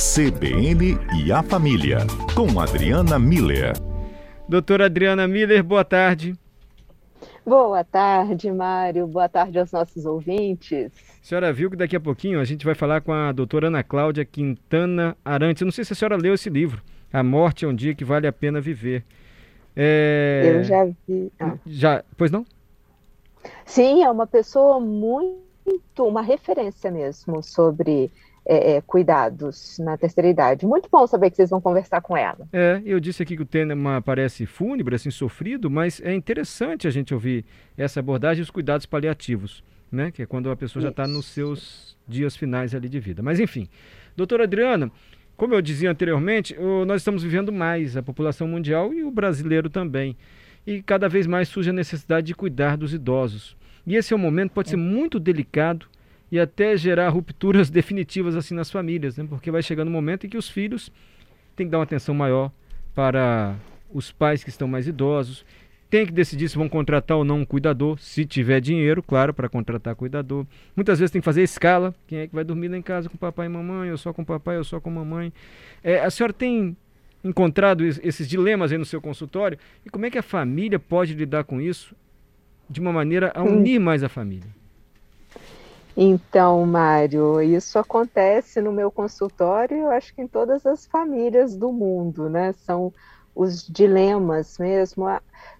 CBN e a Família, com Adriana Miller. Doutora Adriana Miller, boa tarde. Boa tarde, Mário. Boa tarde aos nossos ouvintes. A senhora viu que daqui a pouquinho a gente vai falar com a doutora Ana Cláudia Quintana Arantes. Eu não sei se a senhora leu esse livro, A Morte é um Dia que Vale a Pena Viver. É... Eu já vi. Ah. Já, pois não? Sim, é uma pessoa muito, uma referência mesmo sobre é, é, cuidados na terceira idade. Muito bom saber que vocês vão conversar com ela. É, eu disse aqui que o tema parece fúnebre, assim, sofrido, mas é interessante a gente ouvir essa abordagem e os cuidados paliativos, né? Que é quando a pessoa Isso. já está nos seus dias finais ali de vida. Mas enfim, doutora Adriana, como eu dizia anteriormente, nós estamos vivendo mais, a população mundial e o brasileiro também. E cada vez mais surge a necessidade de cuidar dos idosos. E esse é um momento pode ser muito delicado e até gerar rupturas definitivas assim nas famílias, né? Porque vai chegando um momento em que os filhos têm que dar uma atenção maior para os pais que estão mais idosos, tem que decidir se vão contratar ou não um cuidador, se tiver dinheiro, claro, para contratar cuidador. Muitas vezes tem que fazer escala, quem é que vai dormir lá em casa com papai e mamãe, ou só com papai, ou só com mamãe. É, a senhora tem encontrado esses dilemas aí no seu consultório? E como é que a família pode lidar com isso de uma maneira a unir mais a família? Então, Mário, isso acontece no meu consultório, eu acho que em todas as famílias do mundo, né? São os dilemas mesmo,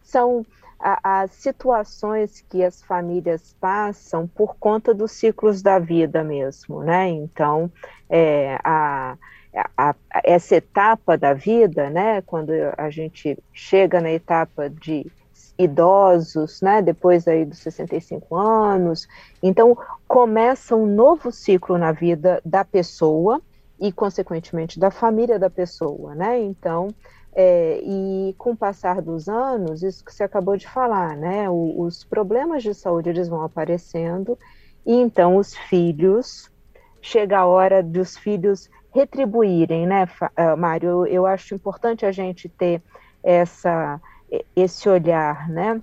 são as situações que as famílias passam por conta dos ciclos da vida mesmo, né? Então, é, a, a, essa etapa da vida, né? Quando a gente chega na etapa de idosos, né, depois aí dos 65 anos. Então, começa um novo ciclo na vida da pessoa e, consequentemente, da família da pessoa, né? Então, é, e com o passar dos anos, isso que você acabou de falar, né? O, os problemas de saúde eles vão aparecendo e então os filhos chega a hora dos filhos retribuírem, né, ah, Mário? Eu, eu acho importante a gente ter essa esse olhar, né?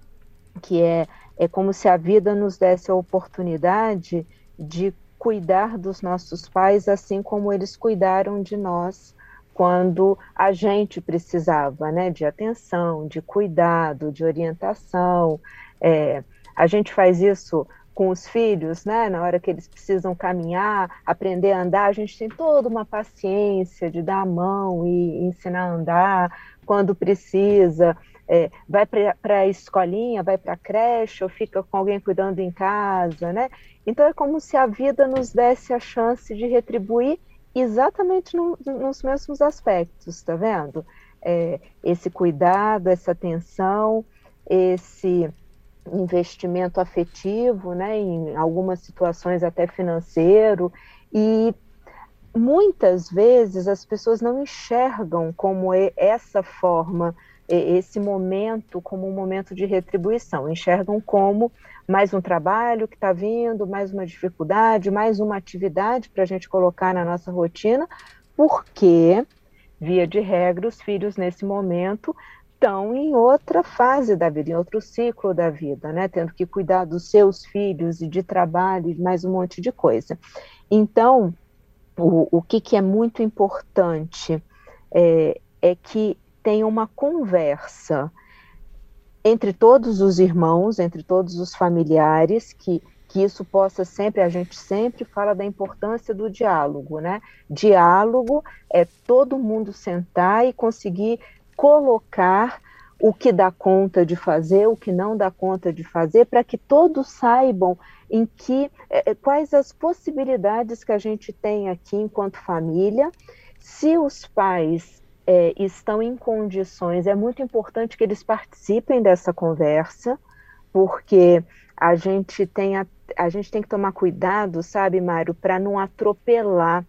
Que é, é como se a vida nos desse a oportunidade de cuidar dos nossos pais assim como eles cuidaram de nós quando a gente precisava, né? De atenção, de cuidado, de orientação. É, a gente faz isso com os filhos, né? Na hora que eles precisam caminhar, aprender a andar, a gente tem toda uma paciência de dar a mão e ensinar a andar quando precisa é, vai para a escolinha, vai para a creche, ou fica com alguém cuidando em casa, né? Então é como se a vida nos desse a chance de retribuir exatamente no, nos mesmos aspectos, tá vendo? É, esse cuidado, essa atenção, esse investimento afetivo, né, em algumas situações até financeiro, e muitas vezes as pessoas não enxergam como essa forma esse momento como um momento de retribuição, enxergam como mais um trabalho que está vindo, mais uma dificuldade, mais uma atividade para a gente colocar na nossa rotina, porque, via de regra, os filhos nesse momento estão em outra fase da vida, em outro ciclo da vida, né? Tendo que cuidar dos seus filhos e de trabalho e mais um monte de coisa. Então, o, o que, que é muito importante é, é que tenha uma conversa entre todos os irmãos, entre todos os familiares, que, que isso possa sempre, a gente sempre fala da importância do diálogo, né? Diálogo é todo mundo sentar e conseguir colocar o que dá conta de fazer, o que não dá conta de fazer, para que todos saibam em que é, quais as possibilidades que a gente tem aqui enquanto família. Se os pais é, estão em condições, é muito importante que eles participem dessa conversa, porque a gente tem, a, a gente tem que tomar cuidado, sabe, Mário, para não atropelar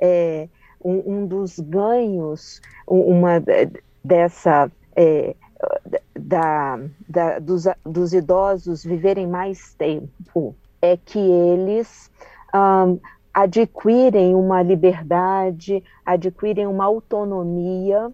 é, um, um, dos ganhos, uma dessa. É, da, da, dos, dos idosos viverem mais tempo é que eles um, adquirem uma liberdade, adquirem uma autonomia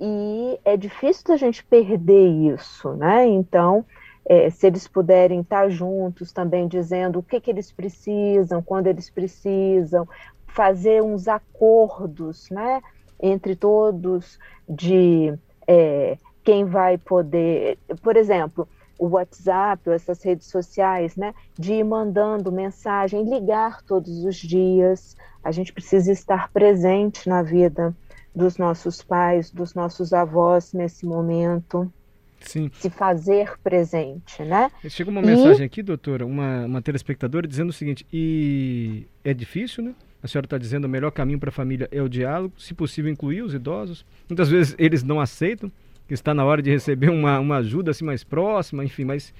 e é difícil a gente perder isso, né? Então, é, se eles puderem estar juntos também dizendo o que, que eles precisam, quando eles precisam, fazer uns acordos, né, entre todos de é, quem vai poder, por exemplo, o WhatsApp, essas redes sociais, né, de ir mandando mensagem, ligar todos os dias. A gente precisa estar presente na vida dos nossos pais, dos nossos avós nesse momento. Sim. Se fazer presente, né? Chega uma mensagem e... aqui, doutora, uma, uma telespectadora dizendo o seguinte, e é difícil, né? A senhora está dizendo o melhor caminho para a família é o diálogo, se possível incluir os idosos. Muitas vezes eles não aceitam, que está na hora de receber uma, uma ajuda assim mais próxima, enfim, mas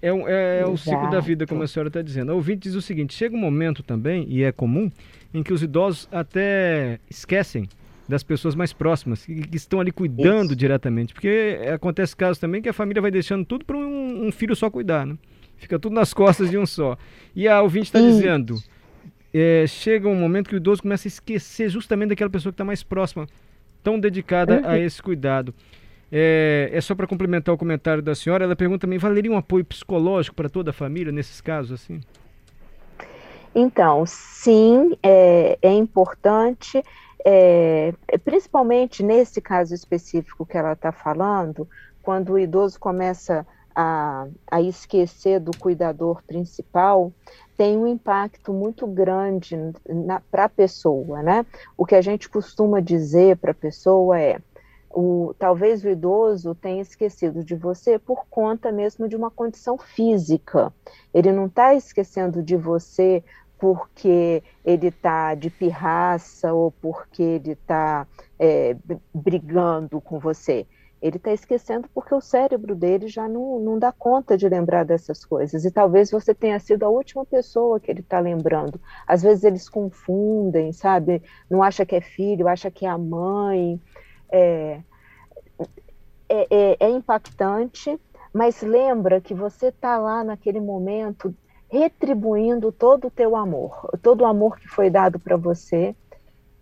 é, é, é o ciclo da vida, como a senhora está dizendo. A ouvinte diz o seguinte: chega um momento também, e é comum, em que os idosos até esquecem das pessoas mais próximas, que, que estão ali cuidando Isso. diretamente. Porque acontece casos também que a família vai deixando tudo para um, um, filho só cuidar, né? Fica tudo nas costas de um só. E a ouvinte está dizendo: é, chega um momento que o idoso começa a esquecer justamente daquela pessoa que está mais próxima, tão dedicada a uhum. esse cuidado. É, é só para complementar o comentário da senhora, ela pergunta também, valeria um apoio psicológico para toda a família nesses casos assim? Então, sim, é, é importante, é, principalmente nesse caso específico que ela está falando, quando o idoso começa a, a esquecer do cuidador principal, tem um impacto muito grande para a pessoa, né? O que a gente costuma dizer para a pessoa é: o, talvez o idoso tenha esquecido de você por conta mesmo de uma condição física. Ele não está esquecendo de você porque ele está de pirraça ou porque ele está é, brigando com você. Ele está esquecendo porque o cérebro dele já não, não dá conta de lembrar dessas coisas. E talvez você tenha sido a última pessoa que ele está lembrando. Às vezes eles confundem, sabe? Não acha que é filho, acha que é a mãe. É, é, é, é impactante, mas lembra que você está lá naquele momento retribuindo todo o teu amor, todo o amor que foi dado para você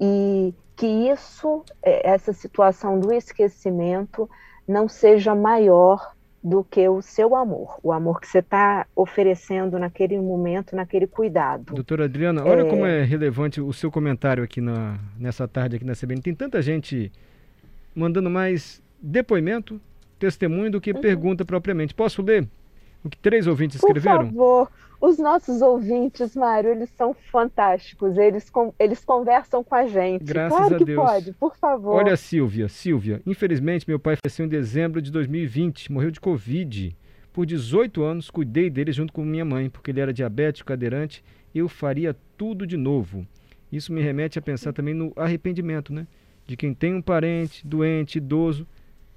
e que isso, é, essa situação do esquecimento não seja maior do que o seu amor, o amor que você está oferecendo naquele momento, naquele cuidado. Doutora Adriana, olha é... como é relevante o seu comentário aqui na, nessa tarde aqui na CBN. Tem tanta gente mandando mais depoimento, testemunho do que uhum. pergunta propriamente. Posso ler o que três ouvintes escreveram? Por favor. Os nossos ouvintes, Mário, eles são fantásticos. Eles, com, eles conversam com a gente. Graças claro a que Deus. pode, por favor. Olha, Silvia, Silvia, infelizmente meu pai faleceu em dezembro de 2020, morreu de Covid. Por 18 anos, cuidei dele junto com minha mãe, porque ele era diabético, cadeirante. Eu faria tudo de novo. Isso me remete a pensar também no arrependimento, né? De quem tem um parente doente, idoso,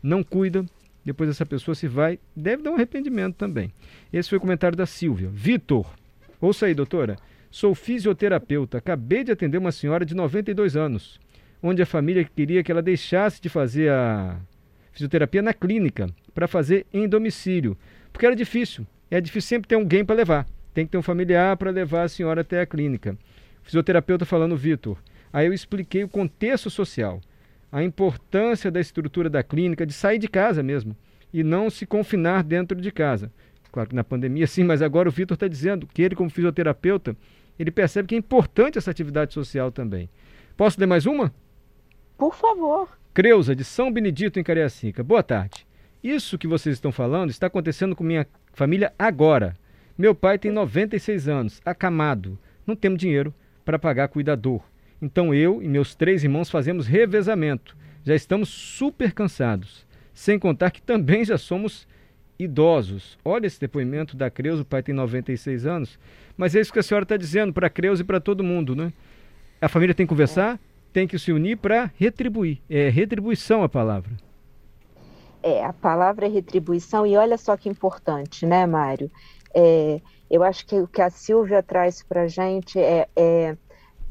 não cuida, depois essa pessoa se vai, deve dar um arrependimento também. Esse foi o comentário da Silvia. Vitor, ouça aí, doutora. Sou fisioterapeuta, acabei de atender uma senhora de 92 anos, onde a família queria que ela deixasse de fazer a fisioterapia na clínica, para fazer em domicílio, porque era difícil. É difícil sempre ter alguém para levar. Tem que ter um familiar para levar a senhora até a clínica. fisioterapeuta falando, Vitor. Aí eu expliquei o contexto social a importância da estrutura da clínica, de sair de casa mesmo e não se confinar dentro de casa. Claro que na pandemia sim, mas agora o Vitor está dizendo que ele, como fisioterapeuta, ele percebe que é importante essa atividade social também. Posso ler mais uma? Por favor. Creuza, de São Benedito, em Cariacica. Boa tarde. Isso que vocês estão falando está acontecendo com minha família agora. Meu pai tem 96 anos, acamado. Não temos dinheiro para pagar cuidador. Então eu e meus três irmãos fazemos revezamento. Já estamos super cansados. Sem contar que também já somos idosos. Olha esse depoimento da Creuza, o pai tem 96 anos. Mas é isso que a senhora está dizendo para a Creuza e para todo mundo, né? A família tem que conversar, tem que se unir para retribuir. É retribuição a palavra. É, a palavra é retribuição, e olha só que importante, né, Mário? É, eu acho que o que a Silvia traz para a gente é, é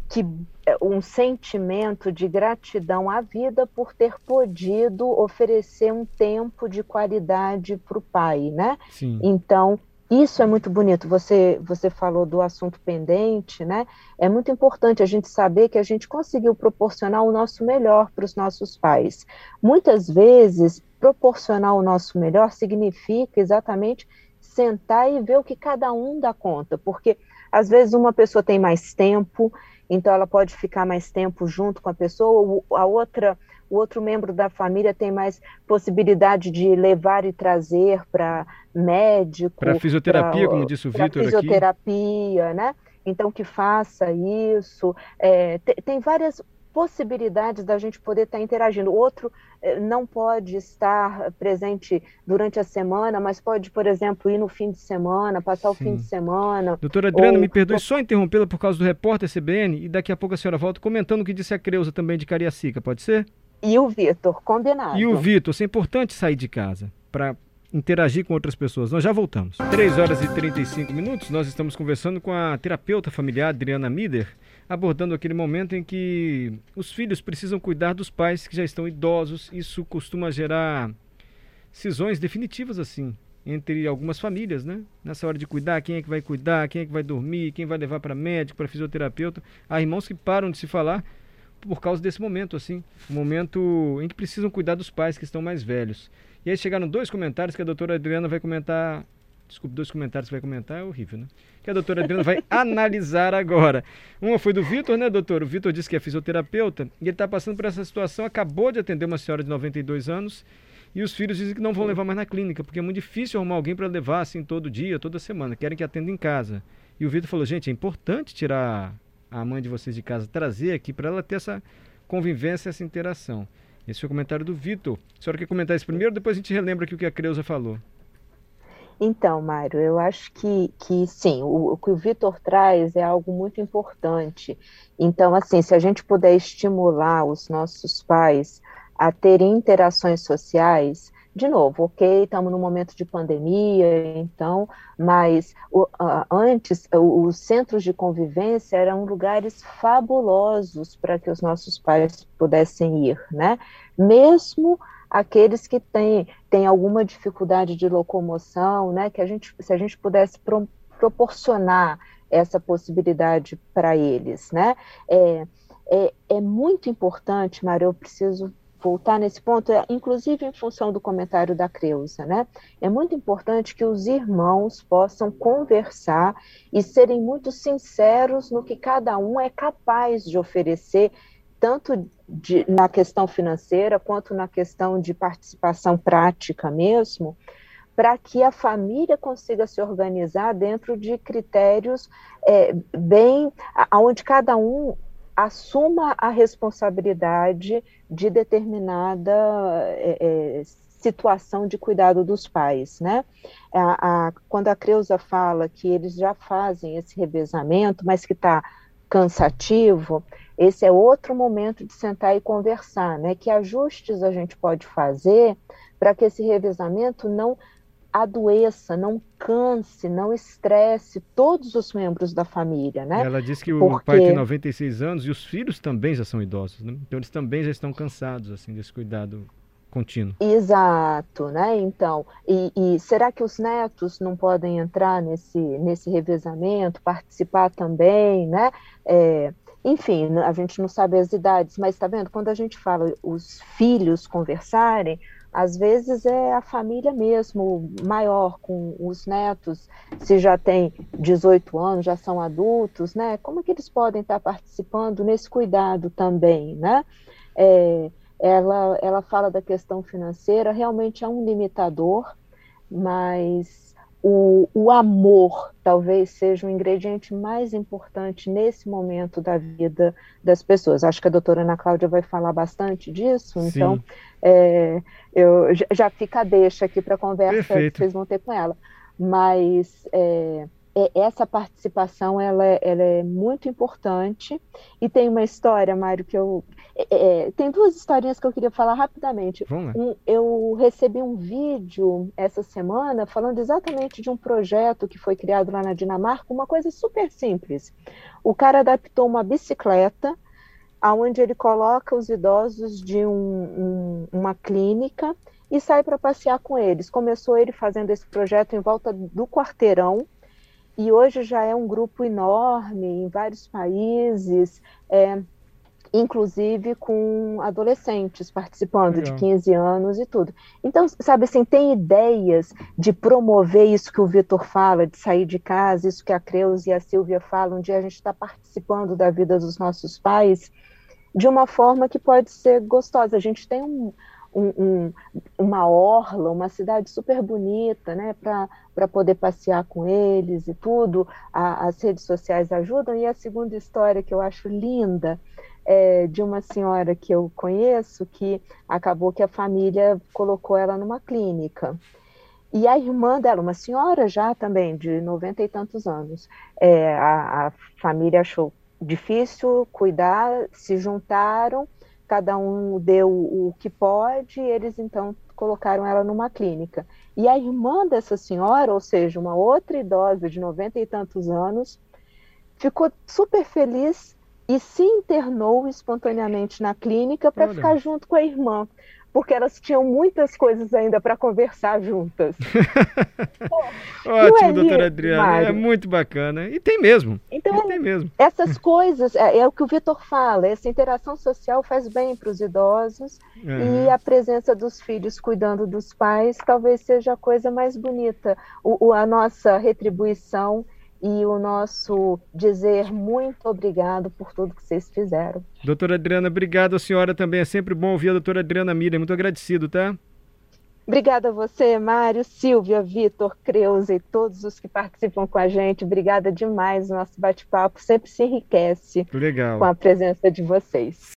que é, um sentimento de gratidão à vida por ter podido oferecer um tempo de qualidade para o pai, né? Sim. Então isso é muito bonito. Você você falou do assunto pendente, né? É muito importante a gente saber que a gente conseguiu proporcionar o nosso melhor para os nossos pais. Muitas vezes proporcionar o nosso melhor significa exatamente sentar e ver o que cada um dá conta, porque às vezes uma pessoa tem mais tempo então ela pode ficar mais tempo junto com a pessoa, a outra o outro membro da família tem mais possibilidade de levar e trazer para médico. Para fisioterapia, pra, como disse o Vitor aqui. fisioterapia, né? Então, que faça isso. É, tem, tem várias possibilidades da gente poder estar interagindo. O outro eh, não pode estar presente durante a semana, mas pode, por exemplo, ir no fim de semana, passar Sim. o fim de semana. Doutora Adriana, ou... me perdoe só interrompê-la por causa do repórter CBN e daqui a pouco a senhora volta comentando o que disse a Creuza também de Cariacica, pode ser? E o Vitor, combinado. E o Vitor, é importante sair de casa para interagir com outras pessoas. Nós já voltamos. 3 horas e 35 minutos, nós estamos conversando com a terapeuta familiar Adriana Mider, abordando aquele momento em que os filhos precisam cuidar dos pais que já estão idosos. Isso costuma gerar cisões definitivas assim entre algumas famílias, né? Nessa hora de cuidar, quem é que vai cuidar, quem é que vai dormir, quem vai levar para médico, para fisioterapeuta. Há irmãos que param de se falar por causa desse momento, assim, um momento em que precisam cuidar dos pais que estão mais velhos. E aí chegaram dois comentários que a doutora Adriana vai comentar. Desculpe, dois comentários que vai comentar é horrível, né? Que a doutora Adriana vai analisar agora. Uma foi do Vitor, né, doutor? O Vitor disse que é fisioterapeuta e ele está passando por essa situação. Acabou de atender uma senhora de 92 anos e os filhos dizem que não vão levar mais na clínica, porque é muito difícil arrumar alguém para levar assim todo dia, toda semana. Querem que atenda em casa. E o Vitor falou: gente, é importante tirar a mãe de vocês de casa trazer aqui para ela ter essa convivência, essa interação. Esse foi o comentário do Vitor. A senhora quer comentar isso primeiro, depois a gente relembra aqui o que a Creuza falou. Então, Mário, eu acho que, que sim, o, o que o Vitor traz é algo muito importante. Então, assim, se a gente puder estimular os nossos pais a terem interações sociais, de novo, ok, estamos num momento de pandemia, então, mas o, antes os centros de convivência eram lugares fabulosos para que os nossos pais pudessem ir, né? Mesmo aqueles que têm, têm alguma dificuldade de locomoção, né? Que a gente, se a gente pudesse pro, proporcionar essa possibilidade para eles, né? É, é, é muito importante, Mário, eu preciso voltar nesse ponto, é, inclusive em função do comentário da Creuza, né? É muito importante que os irmãos possam conversar e serem muito sinceros no que cada um é capaz de oferecer, tanto de, na questão financeira quanto na questão de participação prática mesmo, para que a família consiga se organizar dentro de critérios é, bem, onde cada um assuma a responsabilidade de determinada é, é, situação de cuidado dos pais, né? A, a, quando a Creuza fala que eles já fazem esse revezamento, mas que está cansativo, esse é outro momento de sentar e conversar, né? Que ajustes a gente pode fazer para que esse revezamento não adoeça, não canse, não estresse todos os membros da família, né? Ela disse que Porque... o pai tem 96 anos e os filhos também já são idosos, né? Então eles também já estão cansados assim desse cuidado contínuo. Exato, né? Então, e, e, será que os netos não podem entrar nesse nesse revezamento, participar também, né? É, enfim, a gente não sabe as idades, mas está vendo? Quando a gente fala os filhos conversarem, às vezes é a família mesmo, maior, com os netos, se já tem 18 anos, já são adultos, né? Como que eles podem estar participando nesse cuidado também, né? É, ela, ela fala da questão financeira, realmente é um limitador, mas o, o amor talvez seja o ingrediente mais importante nesse momento da vida das pessoas. Acho que a doutora Ana Cláudia vai falar bastante disso, Sim. então é, eu já fica a deixa aqui para a conversa Perfeito. que vocês vão ter com ela. Mas é, essa participação ela, é, ela é muito importante e tem uma história, Mário, que eu é, é tem duas historinhas que eu queria falar rapidamente. Um, eu recebi um vídeo essa semana falando exatamente de um projeto que foi criado lá na Dinamarca, uma coisa super simples. O cara adaptou uma bicicleta aonde ele coloca os idosos de um, um, uma clínica e sai para passear com eles. Começou ele fazendo esse projeto em volta do quarteirão e hoje já é um grupo enorme em vários países. É, inclusive com adolescentes participando Legal. de 15 anos e tudo. Então, sabe assim, tem ideias de promover isso que o Vitor fala, de sair de casa, isso que a Creus e a Silvia falam, de a gente estar tá participando da vida dos nossos pais de uma forma que pode ser gostosa. A gente tem um, um, um, uma orla, uma cidade super bonita, né, para poder passear com eles e tudo. A, as redes sociais ajudam. E a segunda história que eu acho linda é, de uma senhora que eu conheço que acabou que a família colocou ela numa clínica. E a irmã dela, uma senhora já também, de noventa e tantos anos, é, a, a família achou difícil cuidar, se juntaram, cada um deu o que pode, e eles então colocaram ela numa clínica. E a irmã dessa senhora, ou seja, uma outra idosa de noventa e tantos anos, ficou super feliz e se internou espontaneamente na clínica para ficar junto com a irmã, porque elas tinham muitas coisas ainda para conversar juntas. Pô, Ótimo, é doutora Adriana, é muito bacana. E tem mesmo. Então, tem mesmo. essas coisas, é, é, o que o Vitor fala, essa interação social faz bem para os idosos uhum. e a presença dos filhos cuidando dos pais talvez seja a coisa mais bonita. O, o, a nossa retribuição e o nosso dizer muito obrigado por tudo que vocês fizeram. Doutora Adriana, obrigado a senhora também. É sempre bom ouvir a doutora Adriana Mira. Muito agradecido, tá? Obrigada a você, Mário, Silvia, Vitor, Creuza e todos os que participam com a gente. Obrigada demais. Nosso bate-papo sempre se enriquece Legal. com a presença de vocês.